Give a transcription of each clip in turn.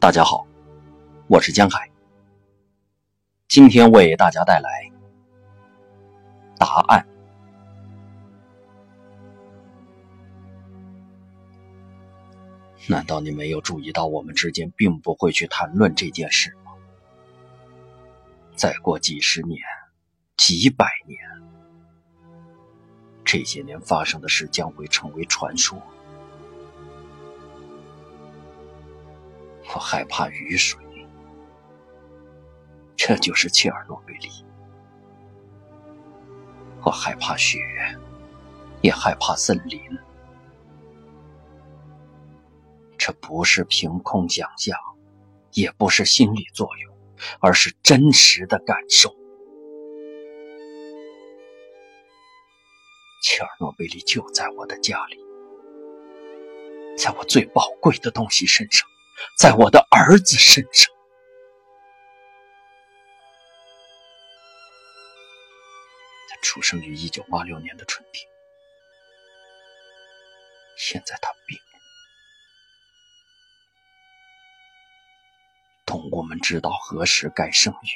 大家好，我是江海。今天为大家带来答案。难道你没有注意到，我们之间并不会去谈论这件事吗？再过几十年、几百年，这些年发生的事将会成为传说。我害怕雨水，这就是切尔诺贝利。我害怕雪，也害怕森林。这不是凭空想象，也不是心理作用，而是真实的感受。切尔诺贝利就在我的家里，在我最宝贵的东西身上。在我的儿子身上，他出生于一九八六年的春天，现在他病了。动物们知道何时该生育，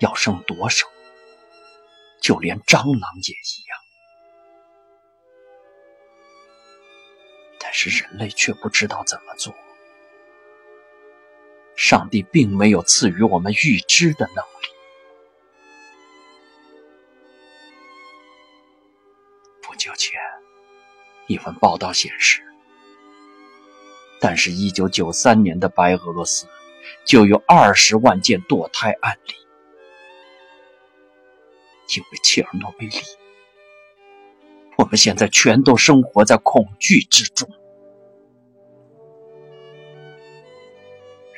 要生多少，就连蟑螂也一样，但是人类却不知道怎么做。上帝并没有赐予我们预知的能力。不久前，一份报道显示，但是1993年的白俄罗斯就有20万件堕胎案例，因为切尔诺贝利，我们现在全都生活在恐惧之中。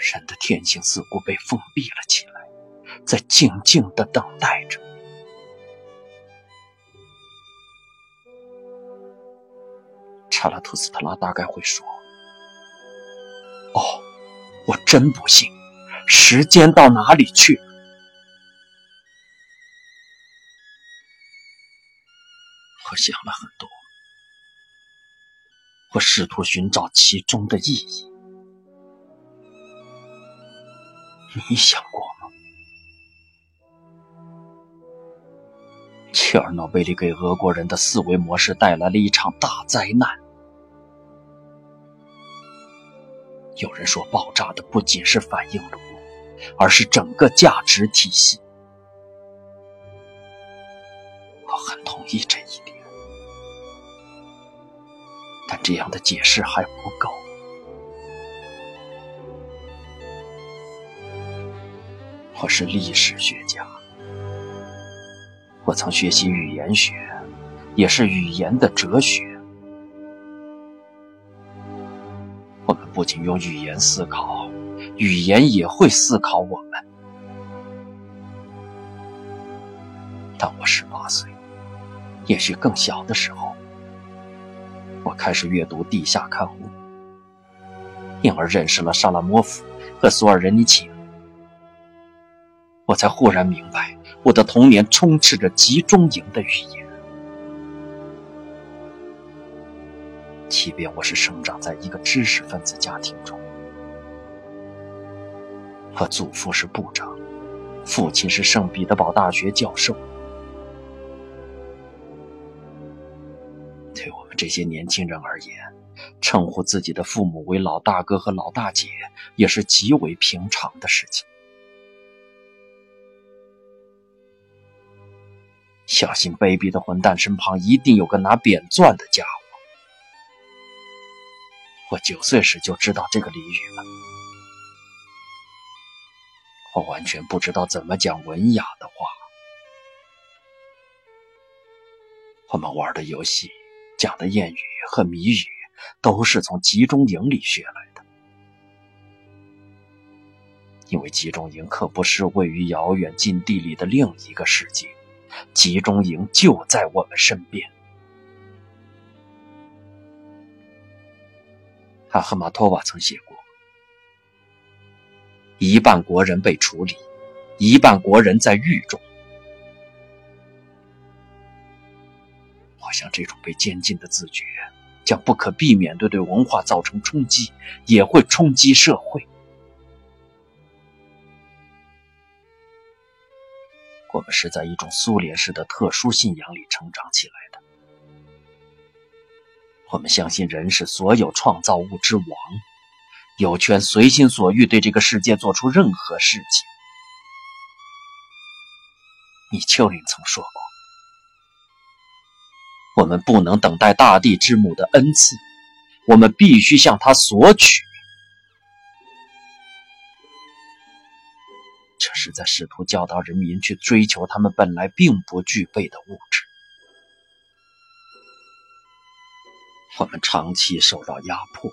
人的天性似乎被封闭了起来，在静静的等待着。查拉图斯特拉大概会说：“哦，我真不信，时间到哪里去了？”我想了很多，我试图寻找其中的意义。你想过吗？切尔诺贝利给俄国人的思维模式带来了一场大灾难。有人说，爆炸的不仅是反应炉，而是整个价值体系。我很同意这一点，但这样的解释还不够。我是历史学家，我曾学习语言学，也是语言的哲学。我们不仅用语言思考，语言也会思考我们。当我十八岁，也许更小的时候，我开始阅读地下刊物，因而认识了沙拉莫夫和索尔仁尼琴。我才忽然明白，我的童年充斥着集中营的语言。即便我是生长在一个知识分子家庭中，我祖父是部长，父亲是圣彼得堡大学教授。对我们这些年轻人而言，称呼自己的父母为老大哥和老大姐，也是极为平常的事情。小心卑鄙的混蛋身旁一定有个拿扁钻的家伙。我九岁时就知道这个俚语了。我完全不知道怎么讲文雅的话。我们玩的游戏、讲的谚语和谜语，都是从集中营里学来的。因为集中营可不是位于遥远禁地里的另一个世界。集中营就在我们身边。阿赫马托瓦曾写过：“一半国人被处理，一半国人在狱中。”我想，这种被监禁的自觉，将不可避免的对文化造成冲击，也会冲击社会。我们是在一种苏联式的特殊信仰里成长起来的。我们相信人是所有创造物之王，有权随心所欲对这个世界做出任何事情。米丘林曾说过：“我们不能等待大地之母的恩赐，我们必须向她索取。”这是在试图教导人民去追求他们本来并不具备的物质。我们长期受到压迫，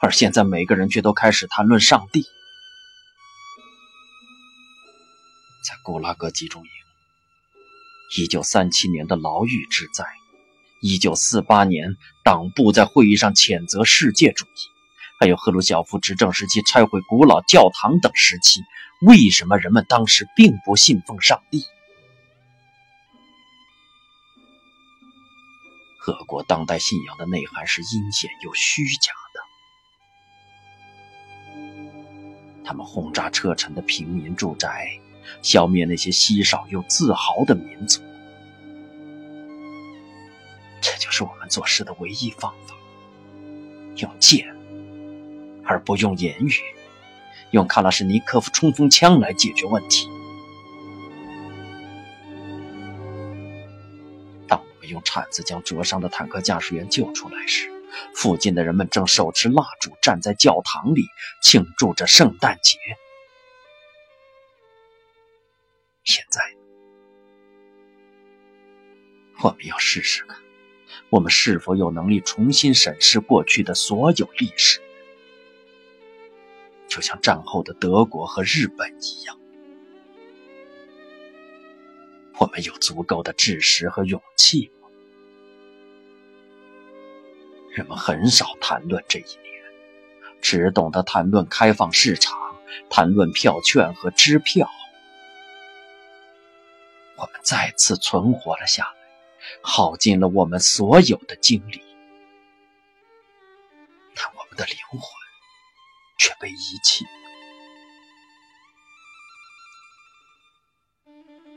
而现在每个人却都开始谈论上帝。在古拉格集中营，1937年的牢狱之灾，1948年党部在会议上谴责世界主义，还有赫鲁晓夫执政时期拆毁古老教堂等时期，为什么人们当时并不信奉上帝？俄国当代信仰的内涵是阴险又虚假的，他们轰炸车臣的平民住宅。消灭那些稀少又自豪的民族，这就是我们做事的唯一方法：用剑，而不用言语，用卡拉什尼科夫冲锋枪来解决问题。当我们用铲子将灼伤的坦克驾驶员救出来时，附近的人们正手持蜡烛站在教堂里庆祝着圣诞节。现在，我们要试试看，我们是否有能力重新审视过去的所有历史，就像战后的德国和日本一样。我们有足够的知识和勇气吗？人们很少谈论这一年，只懂得谈论开放市场，谈论票券和支票。我们再次存活了下来，耗尽了我们所有的精力，但我们的灵魂却被遗弃。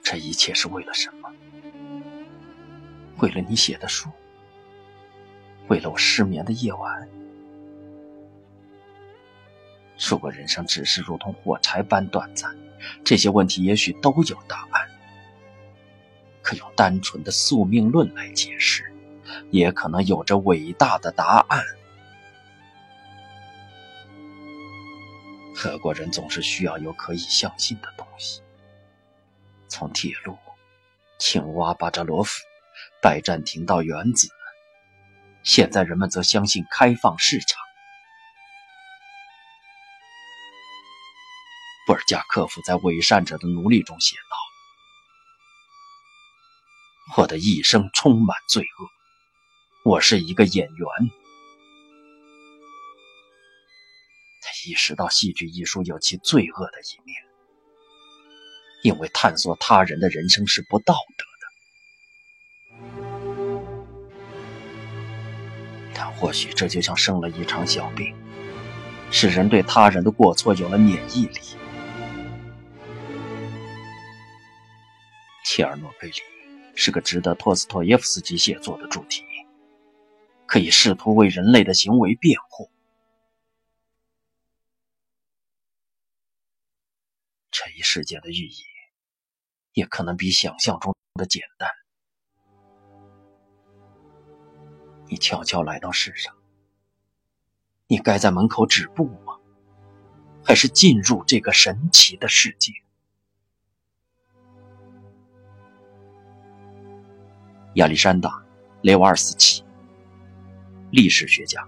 这一切是为了什么？为了你写的书？为了我失眠的夜晚？如果人生只是如同火柴般短暂，这些问题也许都有答案。可用单纯的宿命论来解释，也可能有着伟大的答案。俄国人总是需要有可以相信的东西，从铁路、青蛙巴扎罗夫、拜占庭到原子，现在人们则相信开放市场。布尔加科夫在《伪善者的奴隶》中写道。我的一生充满罪恶，我是一个演员。他意识到戏剧艺术有其罪恶的一面，因为探索他人的人生是不道德的。但或许这就像生了一场小病，使人对他人的过错有了免疫力。切尔诺贝利。是个值得托斯托耶夫斯基写作的主题，可以试图为人类的行为辩护。这一事件的寓意，也可能比想象中的简单。你悄悄来到世上，你该在门口止步吗？还是进入这个神奇的世界？亚历山大·雷瓦尔斯基，历史学家。